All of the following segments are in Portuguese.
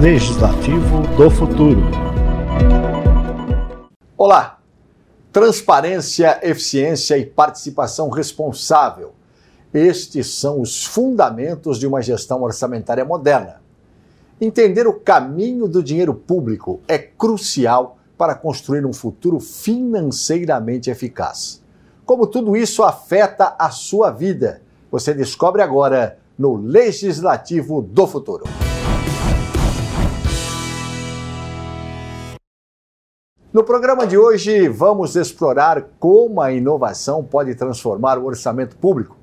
Legislativo do Futuro. Olá! Transparência, eficiência e participação responsável. Estes são os fundamentos de uma gestão orçamentária moderna. Entender o caminho do dinheiro público é crucial para construir um futuro financeiramente eficaz. Como tudo isso afeta a sua vida, você descobre agora no Legislativo do Futuro. No programa de hoje, vamos explorar como a inovação pode transformar o orçamento público,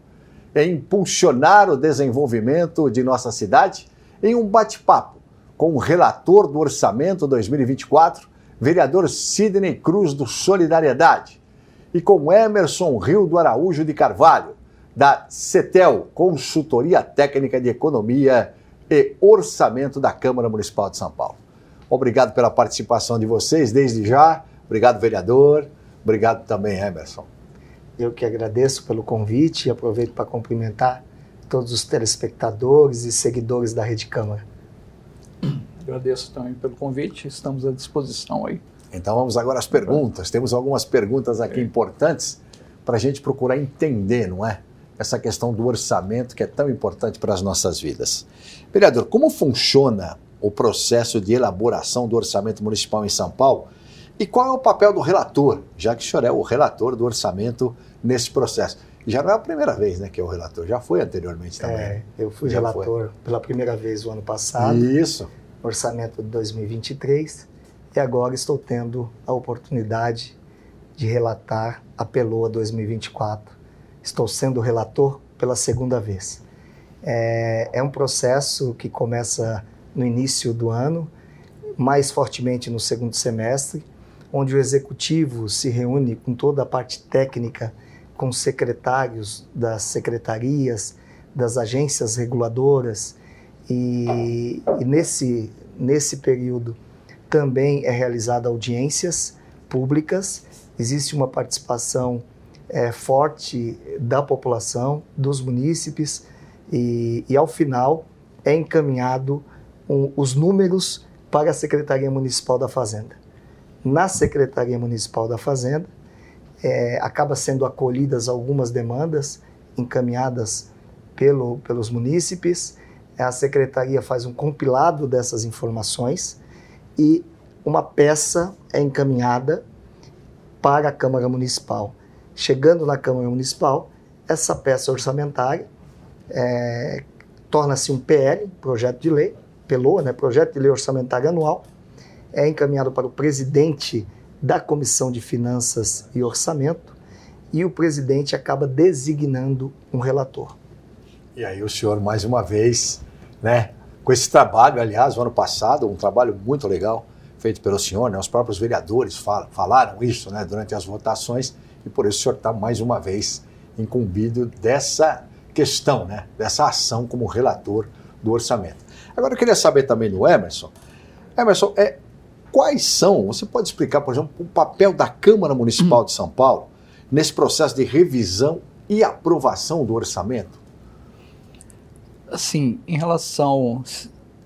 em impulsionar o desenvolvimento de nossa cidade, em um bate-papo com o relator do Orçamento 2024, vereador Sidney Cruz do Solidariedade, e com Emerson Rio do Araújo de Carvalho, da CETEL, Consultoria Técnica de Economia e Orçamento da Câmara Municipal de São Paulo. Obrigado pela participação de vocês desde já. Obrigado, vereador. Obrigado também, Emerson. Eu que agradeço pelo convite e aproveito para cumprimentar todos os telespectadores e seguidores da Rede Câmara. Agradeço também pelo convite, estamos à disposição aí. Então vamos agora às perguntas. Temos algumas perguntas aqui importantes para a gente procurar entender, não é? Essa questão do orçamento que é tão importante para as nossas vidas. Vereador, como funciona o processo de elaboração do orçamento municipal em São Paulo e qual é o papel do relator, já que o senhor é o relator do orçamento nesse processo. Já não é a primeira vez né, que é o relator, já foi anteriormente também. É, eu fui já relator foi. pela primeira vez o ano passado. Isso. Orçamento de 2023 e agora estou tendo a oportunidade de relatar a Peloa 2024. Estou sendo relator pela segunda vez. É, é um processo que começa no início do ano, mais fortemente no segundo semestre, onde o executivo se reúne com toda a parte técnica, com os secretários das secretarias, das agências reguladoras, e, e nesse, nesse período também é realizada audiências públicas, existe uma participação é, forte da população, dos munícipes, e, e ao final é encaminhado um, os números para a Secretaria Municipal da Fazenda. Na Secretaria Municipal da Fazenda, é, acaba sendo acolhidas algumas demandas encaminhadas pelo, pelos munícipes, a Secretaria faz um compilado dessas informações e uma peça é encaminhada para a Câmara Municipal. Chegando na Câmara Municipal, essa peça orçamentária é, torna-se um PL, projeto de lei, PELOA, né, Projeto de Lei Orçamentária Anual, é encaminhado para o presidente da Comissão de Finanças e Orçamento e o presidente acaba designando um relator. E aí o senhor, mais uma vez, né, com esse trabalho, aliás, no ano passado, um trabalho muito legal feito pelo senhor, né, os próprios vereadores fal falaram isso né, durante as votações e por isso o senhor está mais uma vez incumbido dessa questão, né, dessa ação como relator do orçamento. Agora eu queria saber também do Emerson. Emerson, é, quais são, você pode explicar, por exemplo, o papel da Câmara Municipal de São Paulo nesse processo de revisão e aprovação do orçamento? Assim, em relação.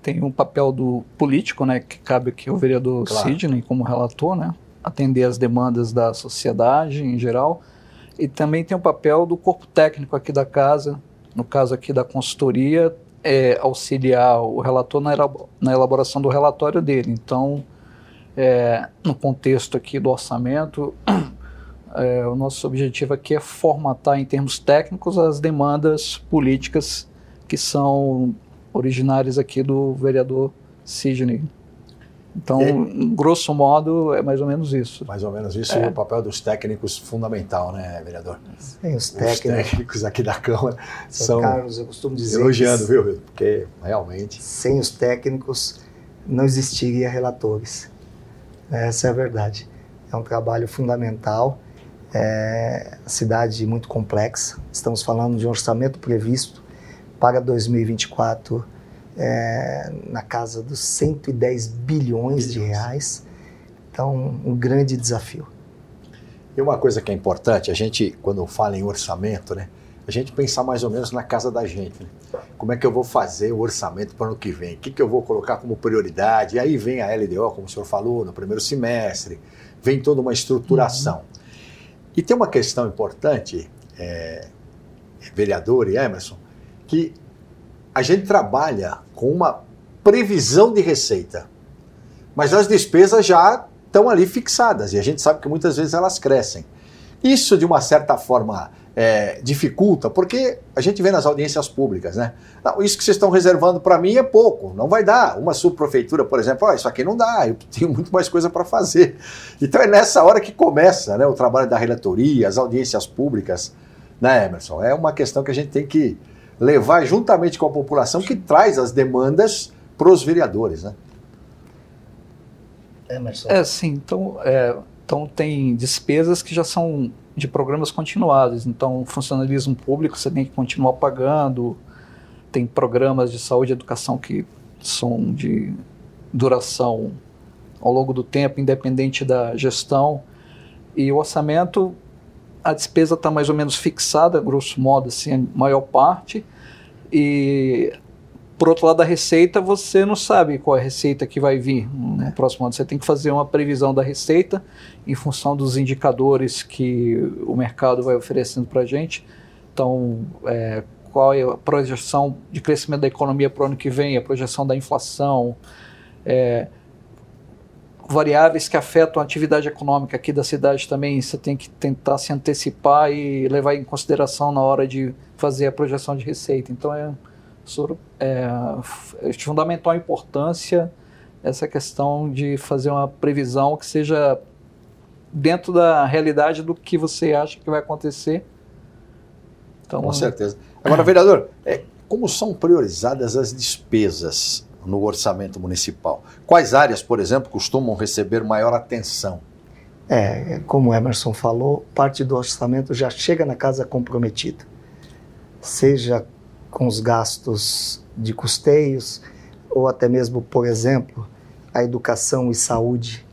Tem um papel do político, né, que cabe aqui ao vereador claro. Sidney como relator, né, atender as demandas da sociedade em geral, e também tem o papel do corpo técnico aqui da casa, no caso aqui da consultoria, é, auxiliar o relator na elaboração do relatório dele. Então, é, no contexto aqui do orçamento, é, o nosso objetivo aqui é formatar em termos técnicos as demandas políticas que são originárias aqui do vereador Sidney. Então, grosso modo, é mais ou menos isso. Mais ou menos isso, é. e o papel dos técnicos fundamental, né, vereador? Sim, os técnicos. Os técnicos aqui da Câmara Seu são. Carlos, eu costumo dizer. Elogiando, viu, viu? Porque realmente. Sem os técnicos, não existiria relatores. Essa é a verdade. É um trabalho fundamental. É a cidade muito complexa. Estamos falando de um orçamento previsto para 2024 é, na casa dos 110 bilhões de reais. Então, um grande desafio. E uma coisa que é importante, a gente, quando fala em orçamento, né, a gente pensar mais ou menos na casa da gente. Né? como é que eu vou fazer o orçamento para o ano que vem? O que, que eu vou colocar como prioridade? E aí vem a LDO, como o senhor falou, no primeiro semestre, vem toda uma estruturação. Uhum. E tem uma questão importante, é, vereador e Emerson, que a gente trabalha com uma previsão de receita, mas as despesas já estão ali fixadas e a gente sabe que muitas vezes elas crescem. Isso, de uma certa forma, é, dificulta, porque a gente vê nas audiências públicas, né? Não, isso que vocês estão reservando para mim é pouco, não vai dar. Uma subprefeitura, por exemplo, oh, isso aqui não dá, eu tenho muito mais coisa para fazer. Então é nessa hora que começa né, o trabalho da relatoria, as audiências públicas, né, Emerson? É uma questão que a gente tem que levar juntamente com a população que traz as demandas para os vereadores, né? Emerson. É, sim. Então, é, então tem despesas que já são de programas continuados. Então, funcionalismo público você tem que continuar pagando. Tem programas de saúde e educação que são de duração ao longo do tempo, independente da gestão. E o orçamento, a despesa está mais ou menos fixada, grosso modo, assim, a maior parte. E por outro lado, a receita, você não sabe qual é a receita que vai vir no é. próximo ano. Você tem que fazer uma previsão da receita em função dos indicadores que o mercado vai oferecendo para a gente. Então, é, qual é a projeção de crescimento da economia para o ano que vem, a projeção da inflação, é, variáveis que afetam a atividade econômica aqui da cidade também, você tem que tentar se antecipar e levar em consideração na hora de fazer a projeção de receita. Então, é é, fundamental importância essa questão de fazer uma previsão que seja dentro da realidade do que você acha que vai acontecer. Então, Com certeza. Agora, vereador, é, como são priorizadas as despesas no orçamento municipal? Quais áreas, por exemplo, costumam receber maior atenção? É, como Emerson falou, parte do orçamento já chega na casa comprometida. Seja com os gastos de custeios, ou até mesmo, por exemplo, a educação e saúde,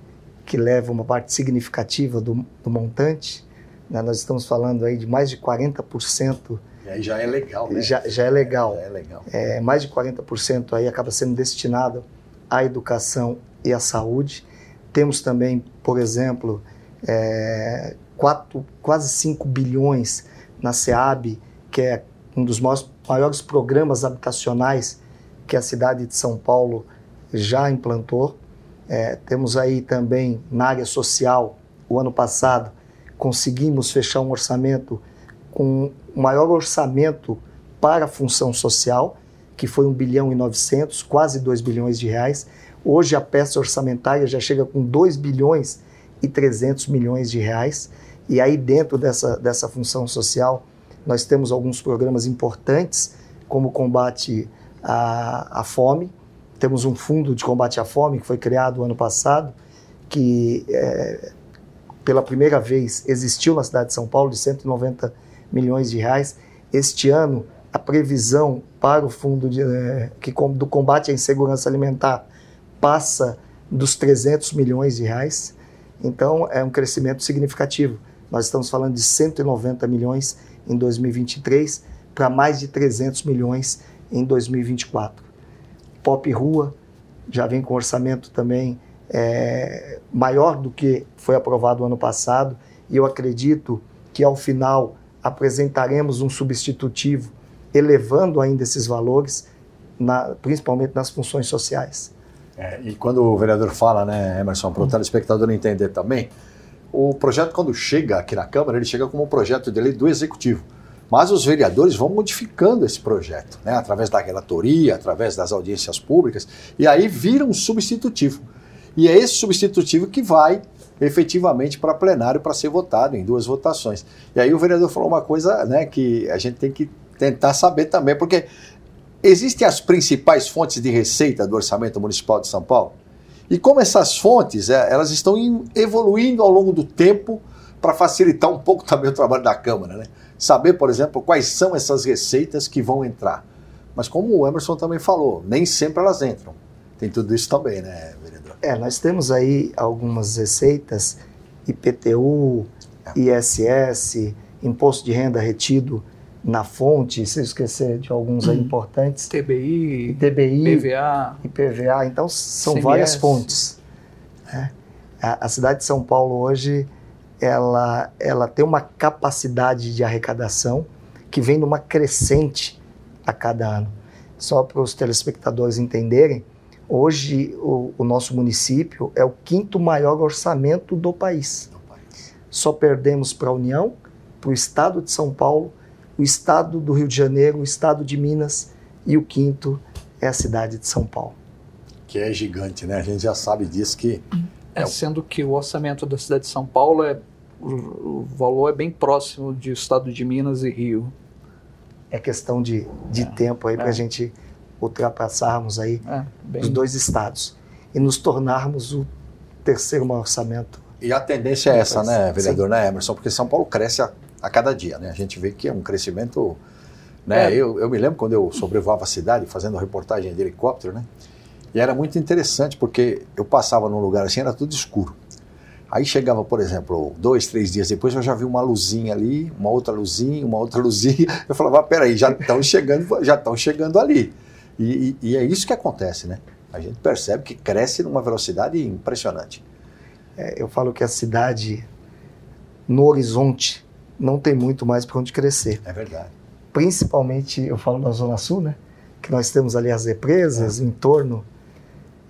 que leva uma parte significativa do, do montante. Né? Nós estamos falando aí de mais de 40%. E aí já é legal, né? Já, já é legal. Já é legal. É, mais de 40% aí acaba sendo destinado à educação e à saúde. Temos também, por exemplo, é, quatro, quase 5 bilhões na SEAB, que é um dos maiores maiores programas habitacionais que a cidade de São Paulo já implantou. É, temos aí também na área social, o ano passado, conseguimos fechar um orçamento com o maior orçamento para a função social, que foi 1 bilhão e 900, quase 2 bilhões de reais. Hoje a peça orçamentária já chega com 2 bilhões e 300 milhões de reais. E aí dentro dessa, dessa função social, nós temos alguns programas importantes, como o combate à, à fome. Temos um fundo de combate à fome que foi criado ano passado, que é, pela primeira vez existiu na cidade de São Paulo, de 190 milhões de reais. Este ano, a previsão para o fundo de, é, que, do combate à insegurança alimentar passa dos 300 milhões de reais. Então, é um crescimento significativo. Nós estamos falando de 190 milhões em 2023 para mais de 300 milhões em 2024. Pop Rua já vem com orçamento também é, maior do que foi aprovado ano passado e eu acredito que ao final apresentaremos um substitutivo elevando ainda esses valores, na, principalmente nas funções sociais. É, e quando o vereador fala, né, Emerson, para o telespectador entender também, o projeto, quando chega aqui na Câmara, ele chega como um projeto de lei do Executivo. Mas os vereadores vão modificando esse projeto, né, através da relatoria, através das audiências públicas, e aí vira um substitutivo. E é esse substitutivo que vai efetivamente para plenário para ser votado em duas votações. E aí o vereador falou uma coisa né, que a gente tem que tentar saber também, porque existem as principais fontes de receita do orçamento municipal de São Paulo? E como essas fontes, é, elas estão evoluindo ao longo do tempo para facilitar um pouco também o trabalho da Câmara, né? Saber, por exemplo, quais são essas receitas que vão entrar. Mas como o Emerson também falou, nem sempre elas entram. Tem tudo isso também, né, vereador? É, nós temos aí algumas receitas, IPTU. ISS, Imposto de Renda Retido na fonte, se eu esquecer de alguns aí importantes. TBI, TBI, PVA. IPVA. Então, são CMS. várias fontes. né? A, a cidade de São Paulo hoje, ela, ela tem uma capacidade de arrecadação que vem numa crescente a cada ano. Só para os telespectadores entenderem, hoje o, o nosso município é o quinto maior orçamento do país. Só perdemos para a União, para o Estado de São Paulo, o Estado do Rio de Janeiro, o Estado de Minas e o quinto é a cidade de São Paulo. Que é gigante, né? A gente já sabe disso que É, sendo que o orçamento da cidade de São Paulo é o, o valor é bem próximo do estado de Minas e Rio. É questão de, de É, tempo aí para a é. gente ultrapassarmos aí É, bem, os dois estados e nos tornarmos o terceiro maior orçamento. E a tendência é essa, né, Sim. vereador, né, Emerson? Porque São Paulo cresce a, a cada dia, né? A gente vê que é um crescimento. Né? É. Eu, eu me lembro quando eu sobrevoava a cidade fazendo reportagem de helicóptero, né? E era muito interessante porque eu passava num lugar assim, era tudo escuro. Aí chegava, por exemplo, dois, três dias depois, eu já vi uma luzinha ali, uma outra luzinha, uma outra luzinha. Eu falava, ah, peraí, já estão chegando, já estão chegando ali. E, e- e é isso que acontece, né? A gente percebe que cresce numa velocidade impressionante. É, eu falo que a cidade no horizonte não tem muito mais para onde crescer. É verdade. Principalmente, eu falo na Zona Sul, né? Que nós temos ali as represas, o entorno,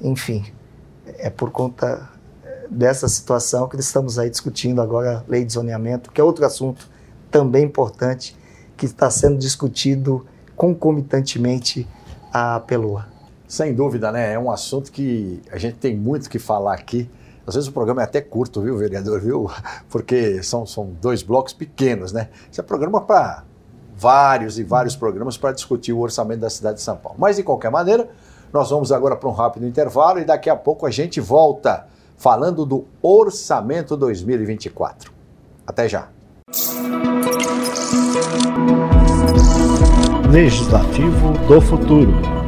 enfim. É por conta dessa situação que estamos aí discutindo agora a lei de zoneamento, que é outro assunto também importante, que está sendo discutido concomitantemente à Peloa. Sem dúvida, né? É um assunto que a gente tem muito que falar aqui. Às vezes o programa é até curto, viu, vereador, viu? Porque são, são dois blocos pequenos, né? Isso é programa para vários e vários programas para discutir o orçamento da cidade de São Paulo. Mas, de qualquer maneira, nós vamos agora para um rápido intervalo e daqui a pouco a gente volta falando do orçamento 2024. Até já. Legislativo do Futuro.